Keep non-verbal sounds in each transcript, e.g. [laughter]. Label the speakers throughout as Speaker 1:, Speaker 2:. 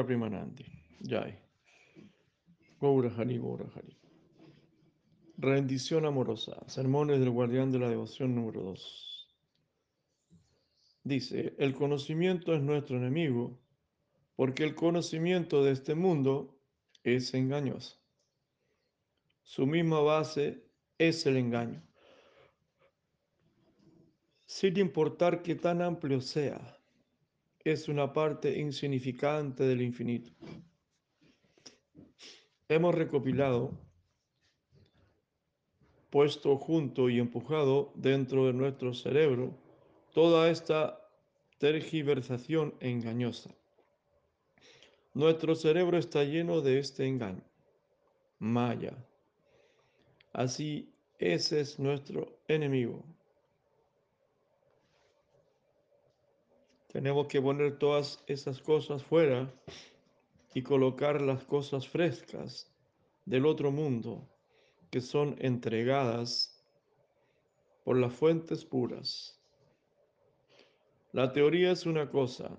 Speaker 1: Gaura Primanandi. Jai. Gaura Hari, Gaura Hari. Rendición amorosa. Sermones del guardián de la devoción número 2. Dice, el conocimiento es nuestro enemigo, porque el conocimiento de este mundo es engañoso. Su misma base es el engaño. Sin importar que tan amplio sea, es una parte insignificante del infinito. Hemos recopilado, puesto junto y empujado dentro de nuestro cerebro toda esta tergiversación engañosa. Nuestro cerebro está lleno de este engaño, Maya. Así, ese es nuestro enemigo. Tenemos que poner todas esas cosas fuera y colocar las cosas frescas del otro mundo que son entregadas por las fuentes puras. La teoría es una cosa,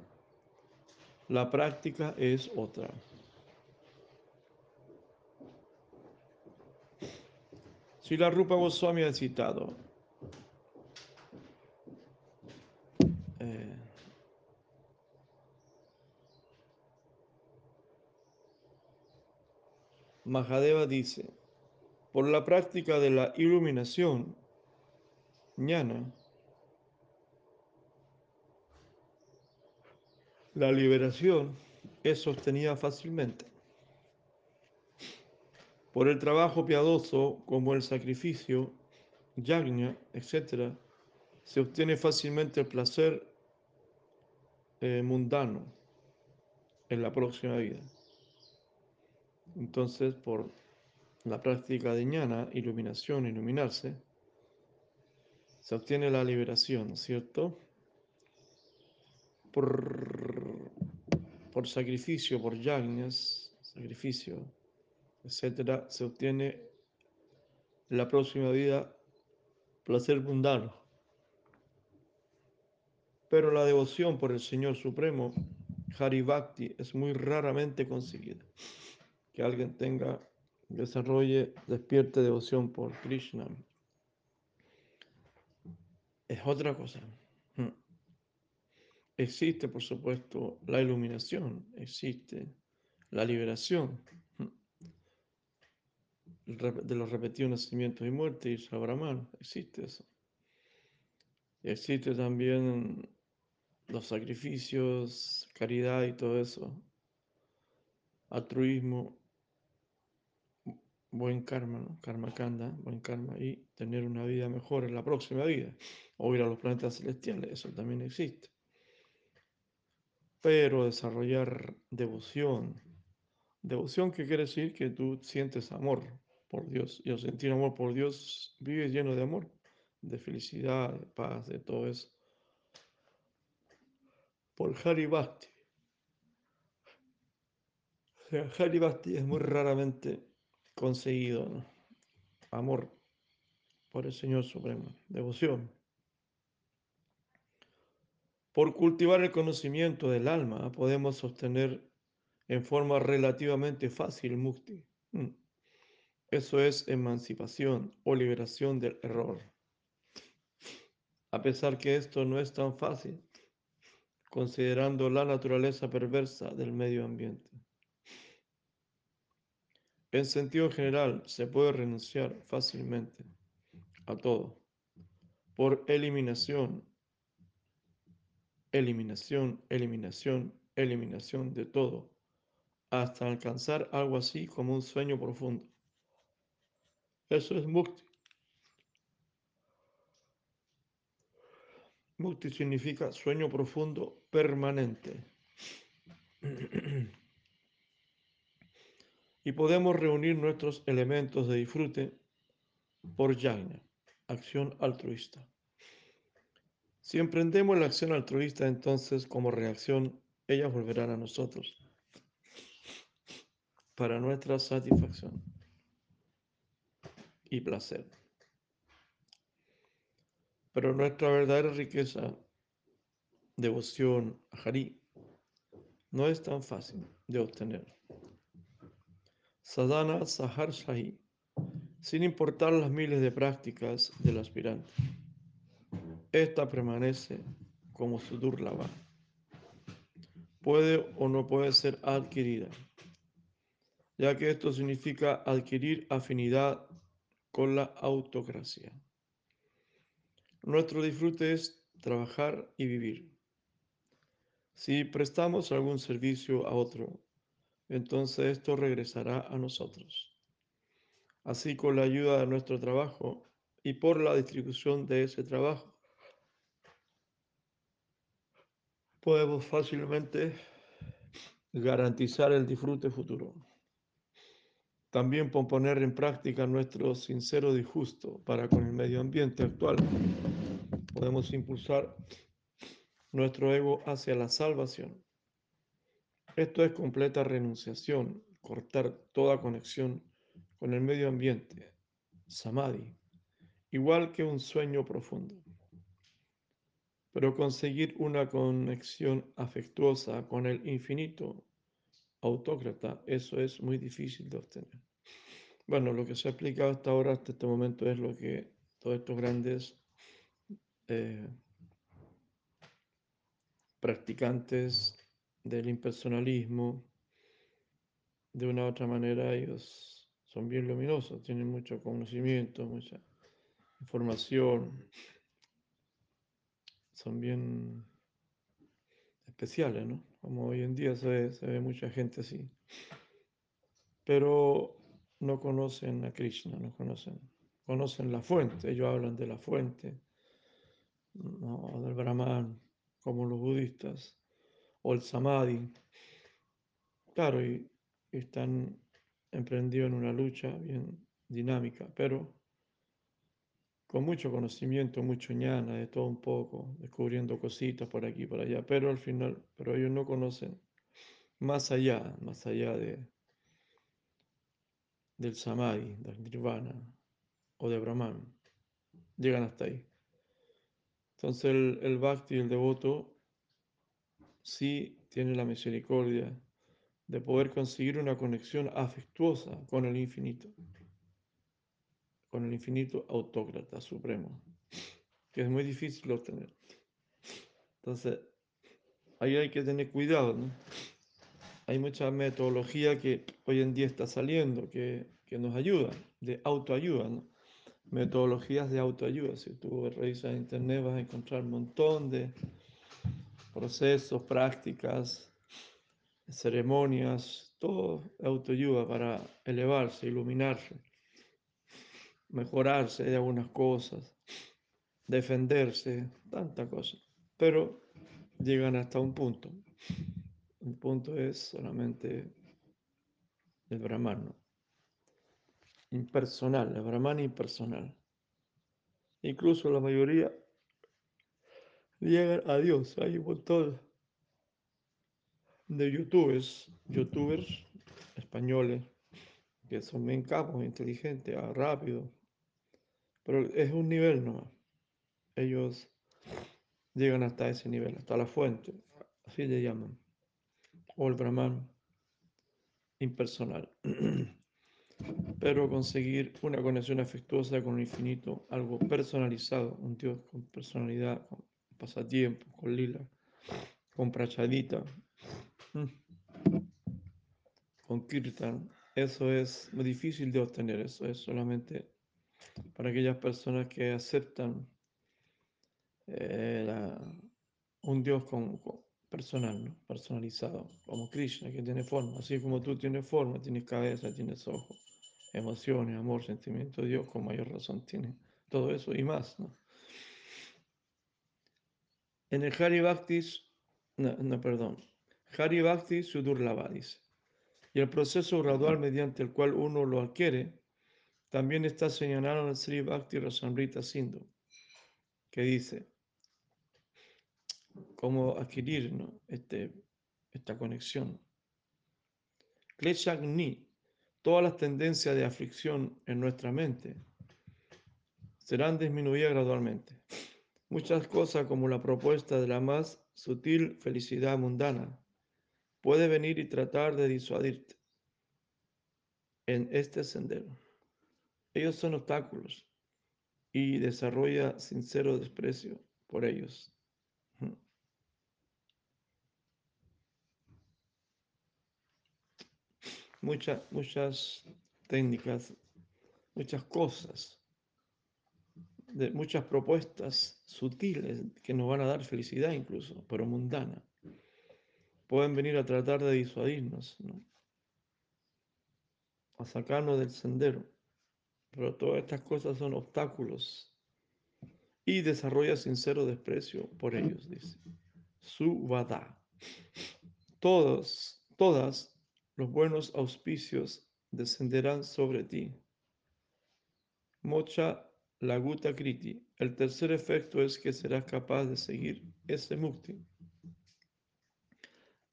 Speaker 1: la práctica es otra. Si la Rupa Goswami ha citado, Mahadeva dice, por la práctica de la iluminación, ñana, la liberación es sostenida fácilmente. Por el trabajo piadoso, como el sacrificio, yagna, etc., se obtiene fácilmente el placer eh, mundano en la próxima vida. Entonces, por la práctica de ñana, iluminación, iluminarse, se obtiene la liberación, ¿cierto? Por, por sacrificio, por yagnas, sacrificio, etcétera, se obtiene en la próxima vida placer mundano. Pero la devoción por el Señor Supremo, Hari Bhakti, es muy raramente conseguida que alguien tenga, desarrolle, despierte devoción por Krishna. Es otra cosa. Hmm. Existe, por supuesto, la iluminación, existe la liberación hmm. de los repetidos nacimientos y muertes y Brahman, existe eso. Existe también los sacrificios, caridad y todo eso, altruismo, buen karma, ¿no? karma kanda, buen karma y tener una vida mejor en la próxima vida o ir a los planetas celestiales, eso también existe. Pero desarrollar devoción, devoción que quiere decir que tú sientes amor por Dios y al sentir amor por Dios vives lleno de amor, de felicidad, de paz, de todo eso. Por Hari Bhakti. Hari Bhakti es muy raramente conseguido amor por el Señor Supremo, devoción. Por cultivar el conocimiento del alma podemos sostener en forma relativamente fácil mukti. Mm. Eso es emancipación o liberación del error. A pesar que esto no es tan fácil, considerando la naturaleza perversa del medio ambiente. En sentido general, se puede renunciar fácilmente a todo por eliminación, eliminación, eliminación, eliminación de todo, hasta alcanzar algo así como un sueño profundo. Eso es mukti. Mukti significa sueño profundo permanente. [clears throat] y podemos reunir nuestros elementos de disfrute por yagna, acción altruista. Si emprendemos la acción altruista, entonces como reacción, ellas volverán a nosotros para nuestra satisfacción y placer. Pero nuestra verdadera riqueza, devoción a Hari, no es tan fácil de obtener. Sadhana Sahar Shahi, sin importar las miles de prácticas del aspirante. Esta permanece como su durlava. Puede o no puede ser adquirida, ya que esto significa adquirir afinidad con la autocracia. Nuestro disfrute es trabajar y vivir. Si prestamos algún servicio a otro, entonces esto regresará a nosotros. Así con la ayuda de nuestro trabajo y por la distribución de ese trabajo, podemos fácilmente garantizar el disfrute futuro. También por poner en práctica nuestro sincero disgusto para con el medio ambiente actual, podemos impulsar nuestro ego hacia la salvación. Esto es completa renunciación, cortar toda conexión con el medio ambiente, samadhi, igual que un sueño profundo. Pero conseguir una conexión afectuosa con el infinito autócrata, eso es muy difícil de obtener. Bueno, lo que se ha explicado hasta ahora, hasta este momento, es lo que todos estos grandes eh, practicantes del impersonalismo, de una u otra manera ellos son bien luminosos, tienen mucho conocimiento, mucha información, son bien especiales, ¿no? Como hoy en día se ve, mucha gente así. Pero no conocen a Krishna, no conocen, conocen la fuente, ellos hablan de la fuente, del Brahman, como los budistas, o el Samadhi. Claro, y, están emprendidos en una lucha bien dinámica, pero con mucho conocimiento, mucho ñana, de todo un poco, descubriendo cositas por aquí y por allá, pero al final, pero ellos no conocen más allá, más allá de, del Samadhi, del Nirvana o de Brahman. Llegan hasta ahí. Entonces el, el Bhakti, el devoto, sí tiene la misericordia de poder conseguir una conexión afectuosa con el infinito, con el infinito autócrata supremo, que es muy difícil obtener. Entonces, ahí hay que tener cuidado, ¿no? Hay mucha metodología que hoy en día está saliendo, que, que nos ayuda, de autoayuda, ¿no? metodologías de autoayuda. Si tú revisas internet vas a encontrar un montón de procesos, prácticas, ceremonias, todo autoayuda para elevarse, iluminarse, mejorarse de algunas cosas, defenderse, tanta cosa. Pero llegan hasta un punto. El punto es solamente el Brahman, impersonal, el Brahman impersonal. Incluso la mayoría llegan a Dios. Hay un montón de youtubers, youtubers españoles que son bien capos, inteligentes, ah, rápidos. Pero es un nivel nomás. Ellos llegan hasta ese nivel, hasta la fuente. Así le llaman. O el Brahman impersonal. [clears throat] pero conseguir una conexión afectuosa con el infinito, algo personalizado, un Dios con personalidad, con pasatiempo, con lila, con prachadita, mm, con kirtan, eso es muy difícil de obtener, eso es solamente para aquellas personas que aceptan eh, un Dios con, personal, ¿no? personalizado, como Krishna, que tiene forma, así como tú tienes forma, tienes cabeza, tienes ojos emociones, amor, sentimiento, Dios con mayor razón tiene todo eso y más. ¿no? En el Hari Bhakti, no, perdón, Hari Bhakti y el proceso gradual mediante el cual uno lo adquiere, también está señalado en el Sri Bhakti Rasamrita Sindhu, que dice, cómo adquirir ¿no? este, esta conexión. Kleshagni todas las tendencias de aflicción en nuestra mente serán disminuidas gradualmente. Muchas cosas como la propuesta de la más sutil felicidad mundana puede venir y tratar de disuadirte en este sendero. Ellos son obstáculos y desarrolla sincero desprecio por ellos. Muchas, muchas técnicas, muchas cosas, de muchas propuestas sutiles que nos van a dar felicidad incluso, pero mundana. Pueden venir a tratar de disuadirnos, a sacarnos del sendero. Pero todas estas cosas son obstáculos y desarrolla sincero desprecio por ellos, dice. Su vada. Todos, todas los buenos auspicios descenderán sobre ti. Mocha laguta kriti. El tercer efecto es que serás capaz de seguir ese mukti.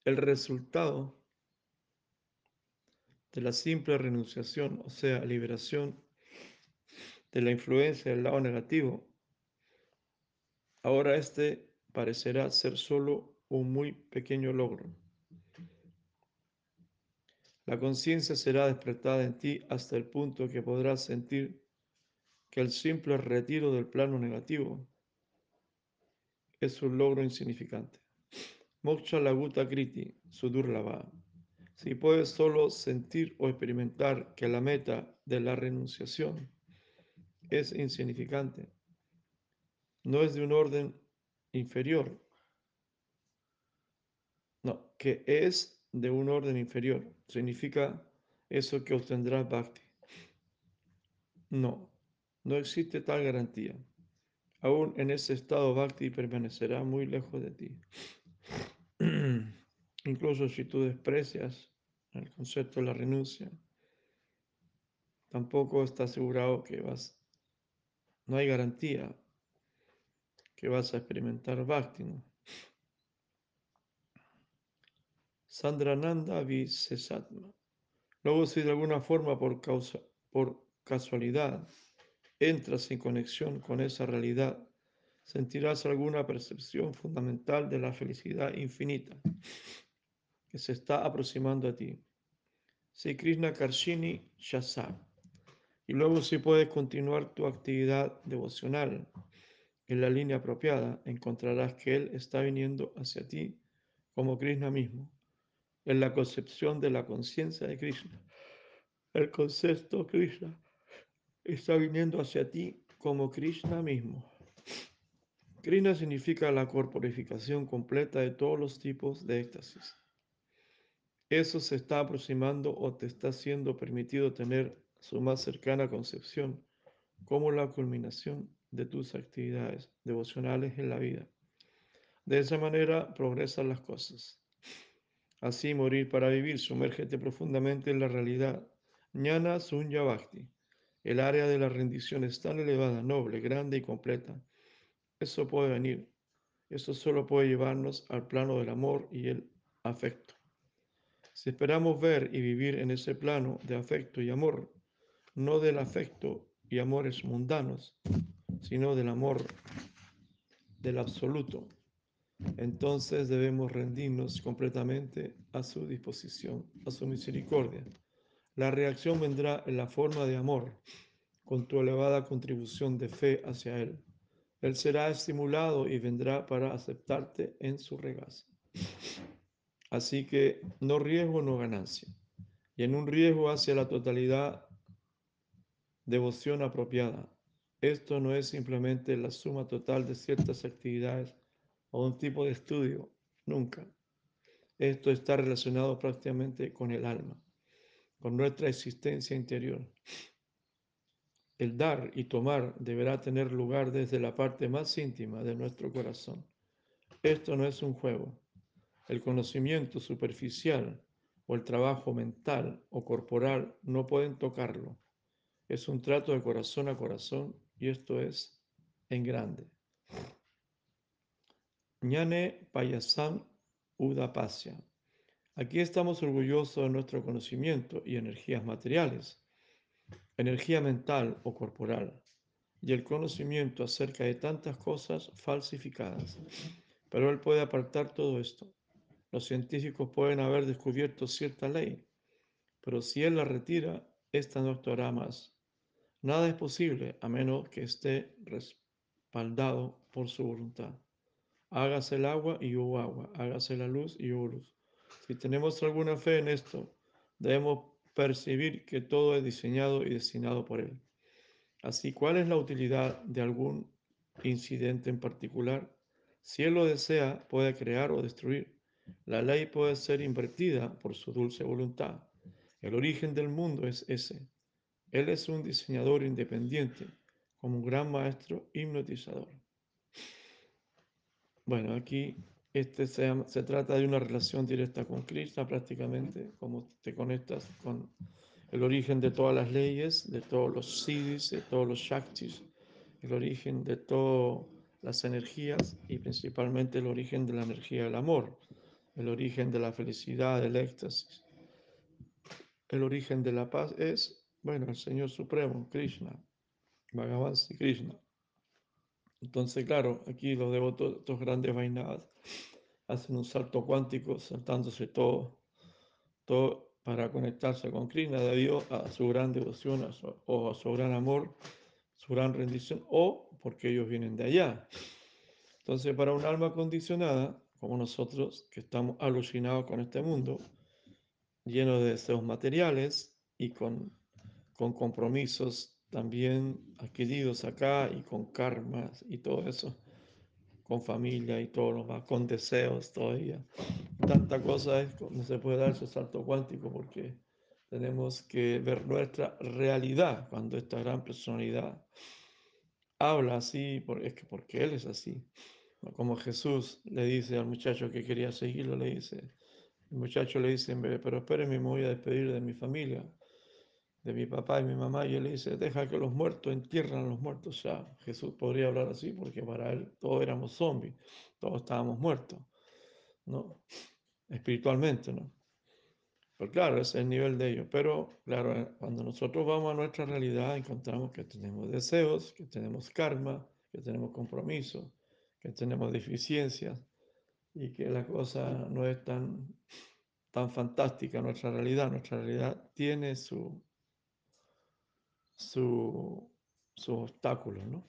Speaker 1: El resultado de la simple renunciación, o sea, liberación de la influencia del lado negativo, ahora este parecerá ser solo un muy pequeño logro. La conciencia será despertada en ti hasta el punto que podrás sentir que el simple retiro del plano negativo es un logro insignificante. Moksha Laguta Kriti, Sudurlava. Si puedes solo sentir o experimentar que la meta de la renunciación es insignificante, no es de un orden inferior, no, que es de un orden inferior, significa eso que obtendrás bhakti. No, no existe tal garantía. Aún en ese estado bhakti permanecerá muy lejos de ti. [clears throat] Incluso si tú desprecias el concepto de la renuncia, tampoco está asegurado que vas, no hay garantía que vas a experimentar bhakti. Sandrananda Visesatma. Luego, si de alguna forma por, causa, por casualidad entras en conexión con esa realidad, sentirás alguna percepción fundamental de la felicidad infinita que se está aproximando a ti. Si Krishna Karshini Shasa. Y luego si puedes continuar tu actividad devocional en la línea apropiada, encontrarás que Él está viniendo hacia ti como Krishna mismo, en la concepción de la conciencia de Krishna. El concepto Krishna está viniendo hacia ti como Krishna mismo. Krishna significa la corporificación completa de todos los tipos de éxtasis. Eso se está aproximando o te está siendo permitido tener su más cercana concepción como la culminación de tus actividades devocionales en la vida. De esa manera progresan las cosas. Así, morir para vivir, sumérgete profundamente en la realidad. Ñana Sunya Bhakti. El área de la rendición es tan elevada, noble, grande y completa. Eso puede venir. Eso solo puede llevarnos al plano del amor y el afecto. Si esperamos ver y vivir en ese plano de afecto y amor, no del afecto y amores mundanos, sino del amor del absoluto, entonces debemos rendirnos completamente a su disposición, a su misericordia. La reacción vendrá en la forma de amor, con tu elevada contribución de fe hacia Él. Él será estimulado y vendrá para aceptarte en su regazo. Así que no riesgo, no ganancia. Y en un riesgo hacia la totalidad, devoción apropiada. Esto no es simplemente la suma total de ciertas actividades o un tipo de estudio, nunca. Esto está relacionado prácticamente con el alma, con nuestra existencia interior. El dar y tomar deberá tener lugar desde la parte más íntima de nuestro corazón. Esto no es un juego. El conocimiento superficial o el trabajo mental o corporal no pueden tocarlo. Es un trato de corazón a corazón y esto es en grande. Ñane Payasam Udapasya. Aquí estamos orgullosos de nuestro conocimiento y energías materiales, energía mental o corporal, y el conocimiento acerca de tantas cosas falsificadas. Pero Él puede apartar todo esto Los científicos pueden haber descubierto cierta ley, pero si él la retira, esta no actuará más. Nada es posible a menos que esté respaldado por su voluntad. Hágase el agua y hubo agua, hágase la luz y hubo luz. Si tenemos alguna fe en esto, debemos percibir que todo es diseñado y destinado por Él. Así, ¿cuál es la utilidad de algún incidente en particular? Si Él lo desea, puede crear o destruir. La ley puede ser invertida por su dulce voluntad. El origen del mundo es ese. Él es un diseñador independiente, como un gran maestro hipnotizador. Bueno, aquí este se, se, trata de una relación directa con Krishna prácticamente, como te conectas con el origen de todas las leyes, de todos los siddhis, de todos los shaktis, el origen de todas las energías y principalmente el origen de la energía del amor, el origen de la felicidad, del éxtasis. El origen de la paz es, bueno, el Señor Supremo, Krishna, Bhagavan Krishna. Entonces, claro, aquí los devotos, estos grandes vainadas, hacen un salto cuántico, saltándose todo, todo para conectarse con Krishna debido a su gran devoción a su, o a su gran amor, su gran rendición, o porque ellos vienen de allá. Entonces, para un alma condicionada, como nosotros, que estamos alucinados con este mundo, lleno de deseos materiales y con, con compromisos también adquiridos acá y con karmas y todo eso, con familia y todo lo más, con deseos todavía. Tanta cosa es, no se puede dar ese salto cuántico porque tenemos que ver nuestra realidad cuando esta gran personalidad habla así, es que porque Él es así. Como Jesús le dice al muchacho que quería seguirlo, le dice, el muchacho le dice, pero espérenme, me voy a despedir de mi familia de mi papá y mi mamá, y él le dice, deja que los muertos entierran a los muertos. Ya, Jesús podría hablar así porque para él todos éramos zombies, todos estábamos muertos, ¿no? Espiritualmente, ¿no? Pero claro, ese es el nivel de ellos. Pero claro, cuando nosotros vamos a nuestra realidad, encontramos que tenemos deseos, que tenemos karma, que tenemos compromiso, que tenemos deficiencias y que la cosa no es tan, tan fantástica nuestra realidad. Nuestra realidad tiene su, su, su obstáculo, ¿no?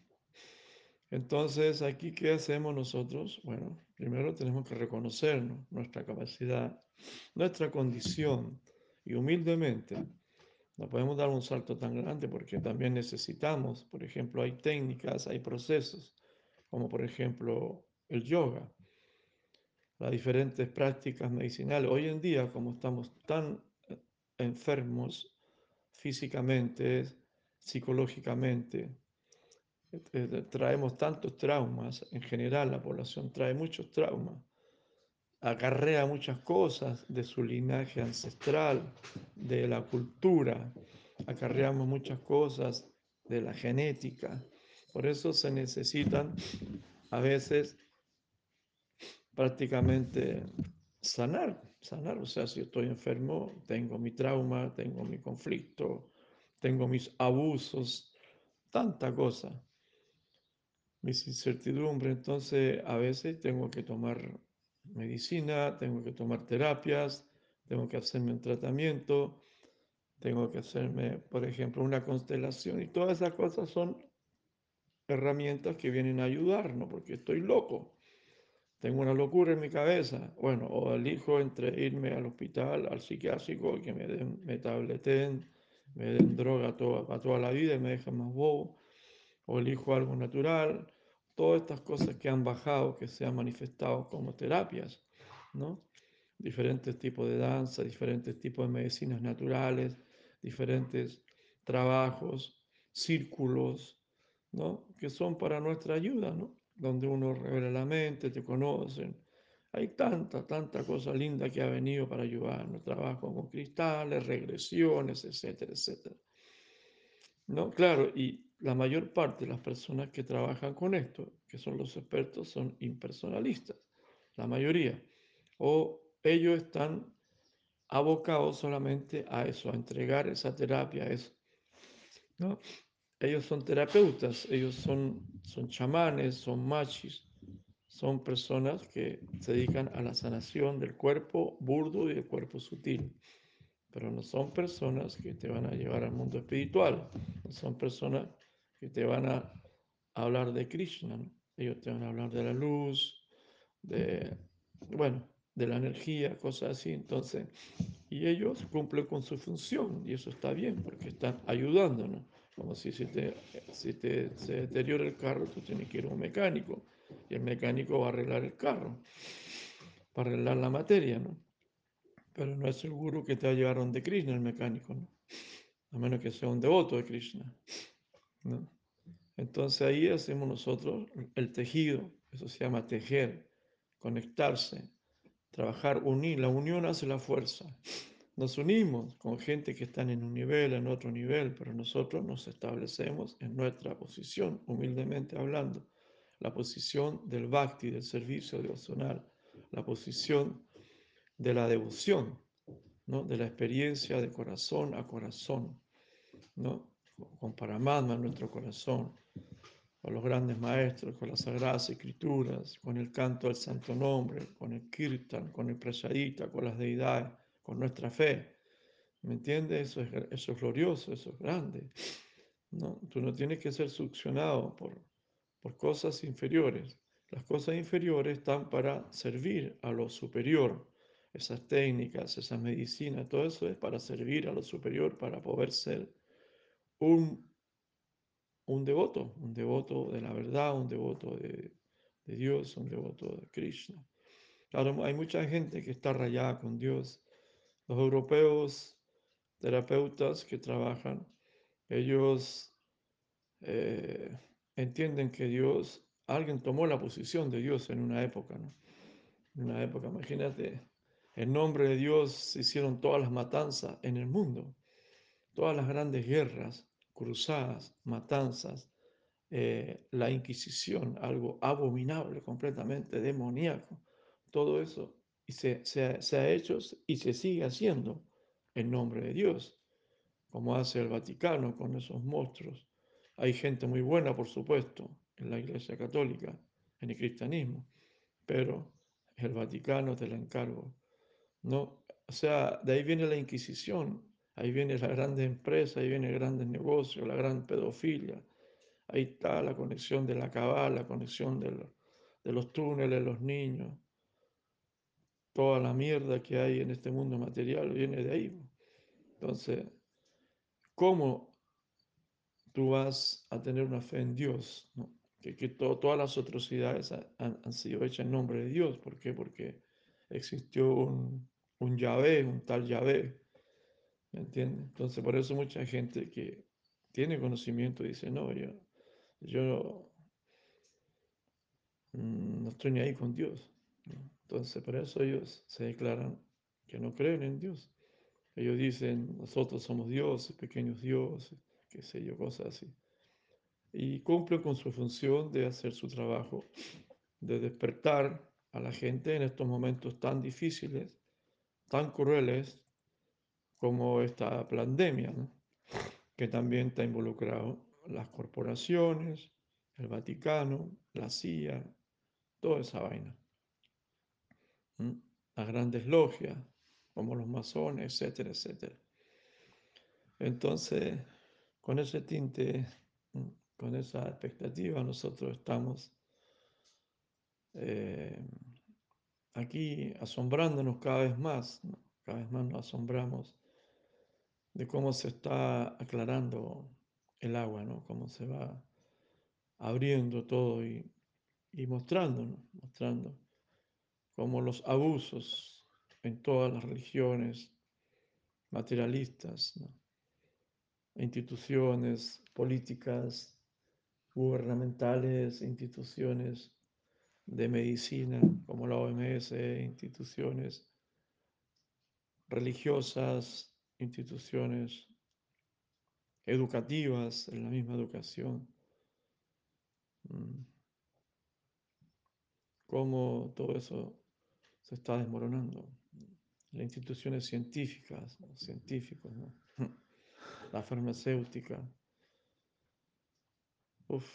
Speaker 1: Entonces, aquí, ¿qué hacemos nosotros? Bueno, primero tenemos que reconocernos, nuestra capacidad, nuestra condición, y humildemente no podemos dar un salto tan grande porque también necesitamos, por ejemplo, hay técnicas, hay procesos, como por ejemplo el yoga, las diferentes prácticas medicinales. Hoy en día, como estamos tan eh, enfermos físicamente, psicológicamente. Traemos tantos traumas, en general la población trae muchos traumas, acarrea muchas cosas de su linaje ancestral, de la cultura, acarreamos muchas cosas de la genética. Por eso se necesitan a veces prácticamente sanar, sanar. O sea, si estoy enfermo, tengo mi trauma, tengo mi conflicto, tengo mis abusos, tanta cosa, mis incertidumbres. Entonces, a veces tengo que tomar medicina, tengo que tomar terapias, tengo que hacerme un tratamiento, tengo que hacerme, por ejemplo, una constelación y todas esas cosas son herramientas que vienen a ayudarnos porque estoy loco. Tengo una locura en mi cabeza. Bueno, o elijo entre irme al hospital, al psiquiátrico, que me den, me tableten, me den droga toda, para toda la vida y me dejan más bobo, o elijo algo natural, todas estas cosas que han bajado, que se han manifestado como terapias, ¿no? Diferentes tipos de danza, diferentes tipos de medicinas naturales, diferentes trabajos, círculos, ¿no? Que son para nuestra ayuda, ¿no? Donde uno revela la mente, te conocen, hay tanta, tanta cosa linda que ha venido para ayudarnos. Trabajo con cristales, regresiones, etcétera, etcétera. ¿No? Claro, y la mayor parte de las personas que trabajan con esto, que son los expertos, son impersonalistas. La mayoría. O ellos están abocados solamente a eso, a entregar esa terapia, a. ¿no? Ellos son terapeutas, ellos son, son chamanes, son machis, son personas que se dedican a la sanación del cuerpo burdo y del cuerpo sutil. Pero no son personas que te van a llevar al mundo espiritual. Son personas que te van a hablar de Krishna. Ellos te van a hablar de la luz, de, bueno, de la energía, cosas así. Entonces, y ellos cumplen con su función y eso está bien porque están ayudándonos. Como si, si, te, si te, se deteriora el carro, tú tienes que ir a un mecánico y el mecánico va a arreglar el carro, para arreglar la materia, ¿no? Pero no es seguro que te va a llevar donde Krishna el mecánico, ¿no? A menos que sea un devoto de Krishna. Entonces ahí hacemos nosotros el tejido, eso se llama tejer, conectarse, trabajar, unir. La unión hace la fuerza. Nos unimos con gente que están en un nivel, en otro nivel, pero nosotros nos establecemos en nuestra posición, humildemente hablando, la posición del bhakti, del servicio devocional, la posición de la devoción, ¿no? de la experiencia de corazón a corazón, ¿no? con Paramatma en nuestro corazón, con los grandes maestros, con las sagradas escrituras, con el canto del santo nombre, con el kirtan, con el prasadita, con las deidades, con nuestra fe. ¿Me entiendes? Eso es, eso es glorioso, eso es grande. ¿no? Tú no tienes que ser succionado por, por cosas inferiores. Las cosas inferiores están para servir a lo superior. Esas técnicas, esas medicinas, todo eso es para servir a lo superior, para poder ser un un devoto, un devoto de la verdad, un devoto de, de Dios, un devoto de Krishna. Claro, hay mucha gente que está rayada con Dios. Los europeos, terapeutas que trabajan, ellos eh, entienden que Dios, alguien tomó la posición de Dios en una época, ¿no? En una época, imagínate, en nombre de Dios se hicieron todas las matanzas en el mundo, todas las grandes guerras, cruzadas, matanzas, eh, la Inquisición, algo abominable, completamente demoníaco, todo eso, y se, se, se, ha hecho y se sigue haciendo en nombre de Dios, como hace el Vaticano con esos monstruos. Hay gente muy buena, por supuesto, en la Iglesia Católica, en el cristianismo, pero el Vaticano te la encargo, ¿no? O sea, de ahí viene la Inquisición, ahí viene la grande empresa, ahí viene el grande negocio, la gran pedofilia, Ahí está la conexión de la cabal, la conexión de, de los túneles, los niños. Toda la mierda que hay en este mundo material viene de ahí. Entonces, ¿cómo tú vas a tener una fe en Dios? ¿no? Que, que to, todas las atrocidades han, han, sido hechas en nombre de Dios. ¿Por qué? Porque existió un, un Yahvé, un tal Yahvé. ¿Me entiendes? Entonces, por eso mucha gente que tiene conocimiento dice, no, yo yo no estoy ni ahí con Dios. Entonces, por eso ellos se declaran que no creen en Dios. Ellos dicen, nosotros somos dioses, pequeños dioses, qué sé yo, cosas así. Y cumplen con su función de hacer su trabajo, de despertar a la gente en estos momentos tan difíciles, tan crueles como esta pandemia, ¿no? que también está involucrado las corporaciones, el Vaticano, la CIA, toda esa vaina. ¿Mm? Las grandes logias, como los masones, etcétera, etcétera. Entonces, con ese tinte, con esa expectativa, nosotros estamos eh, aquí asombrándonos cada vez más, cada vez más nos asombramos de cómo se está aclarando el agua, ¿no? Cómo se va abriendo todo y, y mostrándonos, mostrando cómo los abusos en todas las religiones materialistas, ¿no? Instituciones políticas, gubernamentales, instituciones de medicina como la OMS, instituciones religiosas, instituciones educativas, en la misma educación. Mm. Cómo todo eso se está desmoronando. Las instituciones científicas, científicos, ¿no? La farmacéutica. Uf,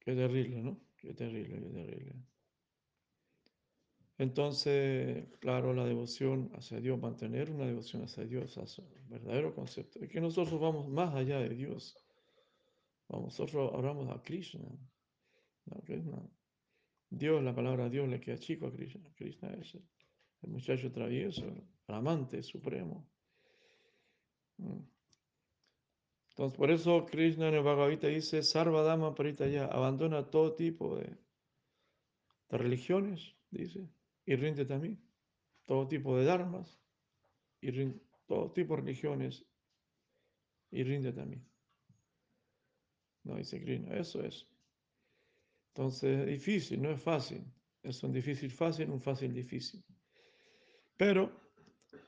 Speaker 1: qué terrible, ¿no? qué terrible, qué terrible. Entonces, claro, la devoción hacia Dios, mantener una devoción hacia Dios, es un verdadero concepto. Es que nosotros vamos más allá de Dios. Vamos, nosotros hablamos a Krishna. Dios, la palabra Dios le queda chico a Krishna. Krishna es el, muchacho travieso, el amante supremo. Mm. Entonces, por eso Krishna en el Bhagavad Gita dice, Sarvadama ya abandona todo tipo de, de religiones, dice, y ríndete a mí. Todo tipo de dharmas, y todo tipo de religiones, y ríndete a mí. No dice Krishna, eso es. Entonces, es difícil, no es fácil. Es un difícil fácil, un fácil difícil. Pero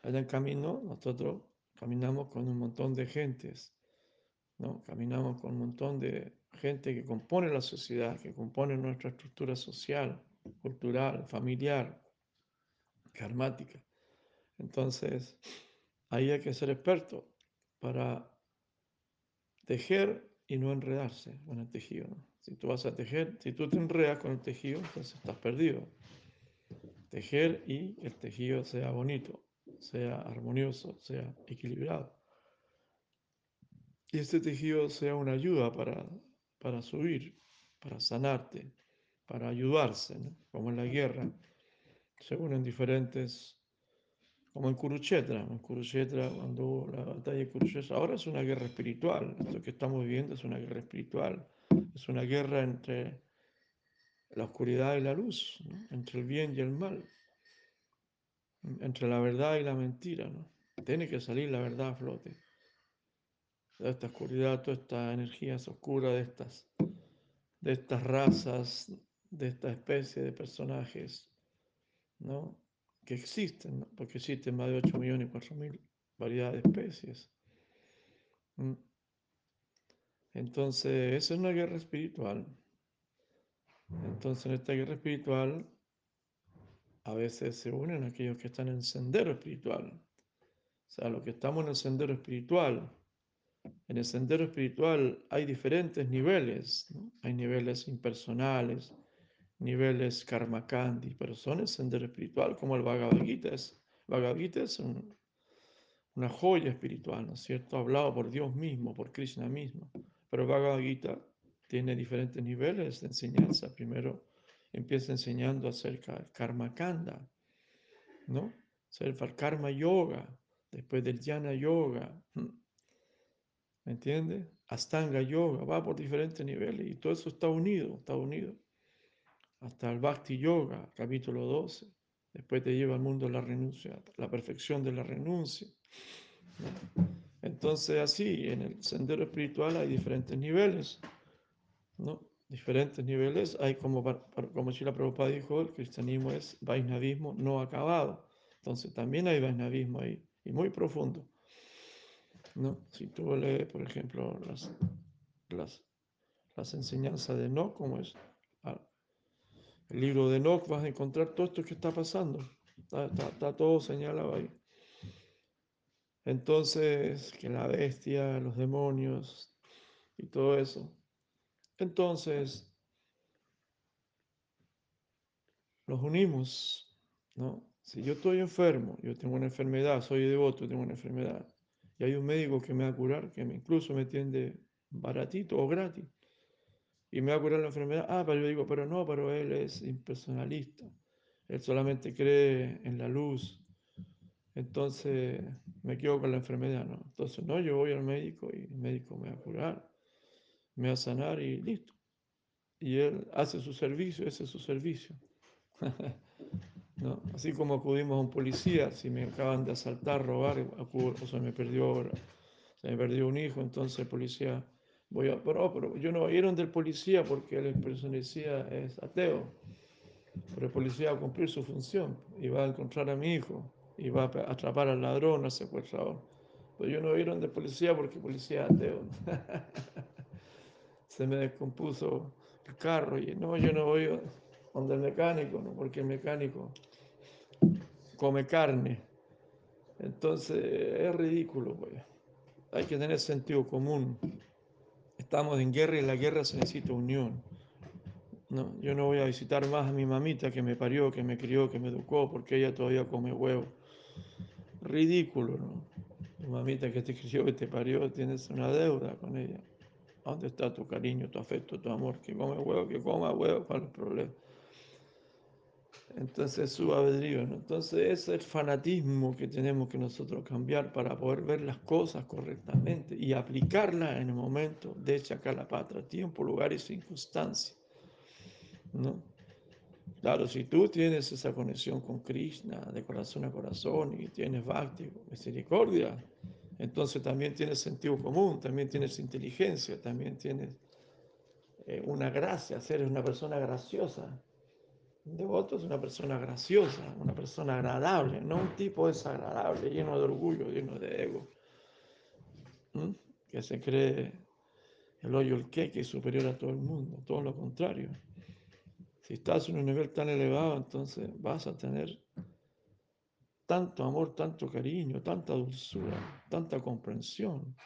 Speaker 1: en el camino nosotros caminamos con un montón de gentes ¿no? Caminamos con un montón de gente que compone la sociedad, que compone nuestra estructura social, cultural, familiar, karmática. Entonces, ahí hay que ser experto para tejer y no enredarse con el tejido. Si tú vas a tejer, si tú te enredas con el tejido, entonces estás perdido. Tejer y el tejido sea bonito, sea armonioso, sea equilibrado y este tejido sea una ayuda para, para subir, para sanarte, para ayudarse, como en la guerra. Se unen diferentes, como en Kurukshetra. En Kurukshetra, cuando la batalla de Kurukshetra, ahora es una guerra espiritual. Esto que estamos viviendo es una guerra espiritual. Es una guerra entre la oscuridad y la luz, entre el bien y el mal, entre la verdad y la mentira. ¿no? Tiene que salir la verdad a flote toda esta oscuridad, toda esta energía oscura de estas, de estas razas, de esta especie de personajes, ¿no? Que existen, ¿no? porque existen más de 8 millones y 4 mil variedades de especies. Entonces, esa es una guerra espiritual. Entonces, en esta guerra espiritual, a veces se unen aquellos que están en sendero espiritual. O sea, los que estamos en el sendero espiritual, en el sendero espiritual hay diferentes niveles, hay niveles impersonales, niveles karmakandi, pero son el sendero espiritual, como el Bhagavad Gita es. Bhagavad Gita es una joya espiritual, ¿no es cierto? Hablado por Dios mismo, por Krishna mismo. Pero el Bhagavad Gita tiene diferentes niveles de enseñanza. Primero empieza enseñando acerca del karma kanda, ¿no? Acerca del karma yoga, después del jnana yoga, ¿Me entiendes? Astanga Yoga, va por diferentes niveles y todo eso está unido, está unido. Hasta el Bhakti Yoga, capítulo 12. Después te lleva al mundo la renuncia, la perfección de la renuncia. Entonces, así, en el sendero espiritual hay diferentes niveles, ¿no? Diferentes niveles. Hay como, como Prabhupada dijo, el cristianismo es vaisnavismo no acabado. Entonces, también hay vaisnavismo ahí, y muy profundo. ¿no? Si tú lees, por ejemplo, las, las, las enseñanzas de Enoch, como es el libro de Enoch, vas a encontrar todo esto que está pasando. Está, todo señalado ahí. Entonces, que la bestia, los demonios y todo eso. Entonces, nos unimos, ¿no? Si yo estoy enfermo, yo tengo una enfermedad, soy devoto, tengo una enfermedad, y hay un médico que me va a curar, que me, incluso me atiende baratito o gratis, y me va a curar la enfermedad. Ah, pero yo digo, pero no, pero él es impersonalista, él solamente cree en la luz, entonces me quedo con la enfermedad, ¿no? Entonces, no, yo voy al médico y el médico me va a curar, me va a sanar y listo. Y él hace su servicio, ese es su servicio. [laughs] ¿no? Así como acudimos a un policía, si me acaban de asaltar, robar, acudo, o sea, me perdió, se me perdió un hijo, entonces el policía, voy a, pero, pero yo no oyeron del policía porque el policía es ateo, pero el policía va a cumplir su función y va a encontrar a mi hijo y va a atrapar al ladrón, al secuestrador. Pero yo no oyeron del policía porque el policía es ateo. [laughs] se me descompuso el carro y no, yo no voy donde el mecánico, ¿no? porque el mecánico come carne. Entonces es ridículo, pues. Hay que tener sentido común. Estamos en guerra y la guerra se necesita unión. No, yo no voy a visitar más a mi mamita que me parió, que me crió, que me educó, porque ella todavía come huevo. Ridículo, ¿no? Tu mamita que te crió, que te parió, tienes una deuda con ella. ¿Dónde está tu cariño, tu afecto, tu amor? Que come huevo, que coma huevo, ¿cuál es el problema? Entonces su albedrío, ¿no? Entonces es el fanatismo que tenemos que nosotros cambiar para poder ver las cosas correctamente y aplicarlas en el momento de Chacalapatra, tiempo, lugar y circunstancia, ¿no? Claro, si tú tienes esa conexión con Krishna de corazón a corazón y tienes bhakti, misericordia, entonces también tienes sentido común, también tienes inteligencia, también tienes eh, una gracia, eres una persona graciosa. Un devoto es una persona graciosa, una persona agradable, no un tipo desagradable, lleno de orgullo, lleno de ego, ¿m? que se cree el hoyo, el que es superior a todo el mundo, todo lo contrario. Si estás en un nivel tan elevado, entonces vas a tener tanto amor, tanto cariño, tanta dulzura, tanta comprensión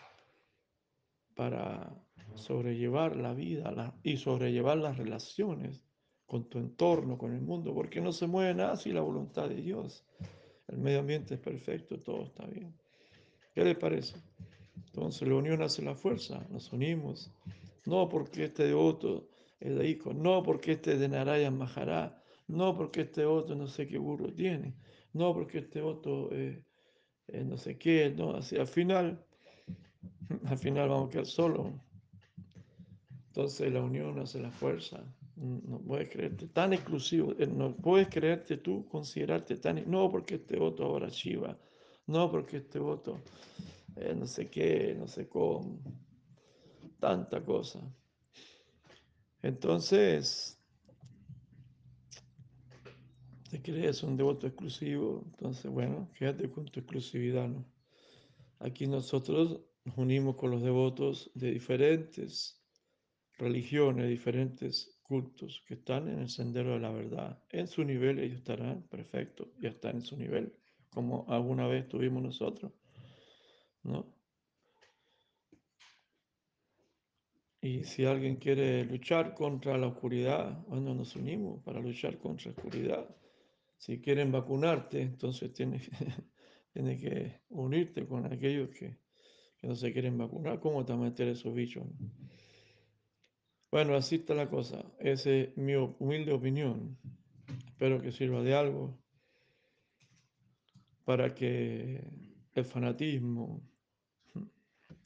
Speaker 1: para sobrellevar la vida y sobrellevar las relaciones con tu entorno, con el mundo, porque no se mueve nada sin la voluntad de Dios. El medio ambiente es perfecto, todo está bien. ¿Qué le parece? Entonces la unión hace la fuerza, nos unimos. No porque este devoto es de hijo, no porque este de Narayan Maharaj, no porque este otro no sé qué burro tiene, no porque este otro eh, eh, no sé qué, no, así al final, [laughs] al final vamos a quedar solos. Entonces la unión hace la fuerza. No puedes creerte tan exclusivo, eh, no puedes creerte tú, considerarte tan, no porque este voto ahora Shiva, no porque este voto eh, no sé qué, no sé cómo, tanta cosa. Entonces, te crees un devoto exclusivo, entonces bueno, quédate con tu exclusividad, ¿no? Aquí nosotros nos unimos con los devotos de diferentes religiones, diferentes cultos que están en el sendero de la verdad. En su nivel ellos estarán perfectos, ya están en su nivel, como alguna vez tuvimos nosotros, ¿no? Y si alguien quiere luchar contra la oscuridad, bueno, nos unimos para luchar contra la oscuridad. Si quieren vacunarte, entonces tienes, [laughs] tienes que unirte con aquellos que, que, no se quieren vacunar. ¿Cómo te meter esos bichos? ¿no? Bueno, así está la cosa. Esa es mi humilde opinión. Espero que sirva de algo para que el fanatismo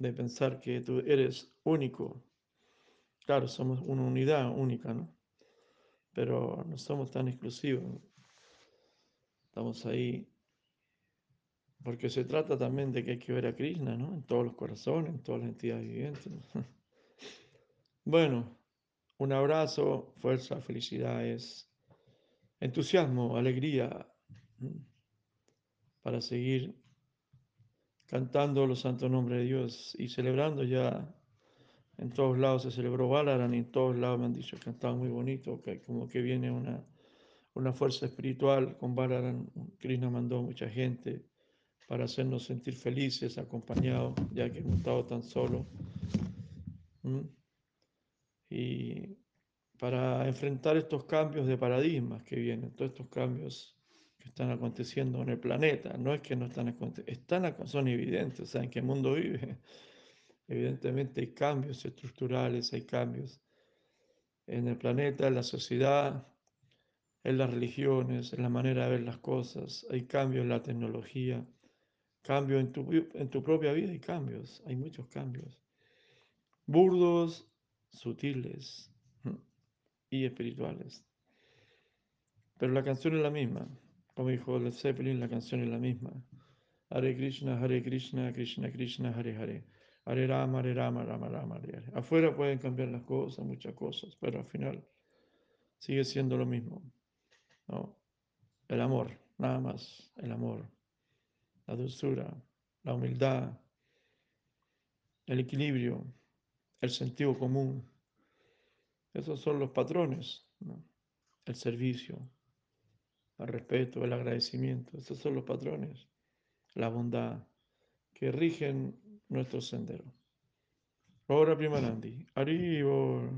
Speaker 1: de pensar que tú eres único, claro, somos una unidad única, ¿no? Pero no somos tan exclusivos. Estamos ahí porque se trata también de que hay que ver a Krishna, ¿no? En todos los corazones, en todas las entidades vivientes. ¿no? [laughs] Bueno, un abrazo, fuerza, felicidades, entusiasmo, alegría para seguir cantando los santos nombres de Dios y celebrando ya. En todos lados se celebró Balaran y en todos lados me han dicho que estaba muy bonito, que como que viene una, una fuerza espiritual con Balaran. Krishna mandó mucha gente para hacernos sentir felices, acompañados, ya que hemos estado tan solos. ¿Mm? Y para enfrentar estos cambios de paradigmas que vienen, todos estos cambios que están aconteciendo en el planeta, no es que no están aconteciendo, son evidentes, o sea, en qué mundo vive. [laughs] Evidentemente hay cambios estructurales, hay cambios en el planeta, en la sociedad, en las religiones, en la manera de ver las cosas, hay cambios en la tecnología, cambios en tu, en tu propia vida, hay cambios, hay muchos cambios. Burdos, sutiles y espirituales. Pero la canción es la misma. Como dijo Led Zeppelin, la canción es la misma. Hare Krishna, Hare Krishna, Krishna Krishna, Hare Hare. Hare Rama, Hare Rama, Rama Rama, Hare Hare. Afuera pueden cambiar las cosas, muchas cosas, pero al final sigue siendo lo mismo. ¿No? El amor, nada más, el amor, la dulzura, la humildad, el equilibrio, el sentido común. Esos son los patrones, el servicio, el respeto, el agradecimiento. Esos son los patrones, la bondad que rigen nuestro sendero. Ahora Primanandi. Arriba.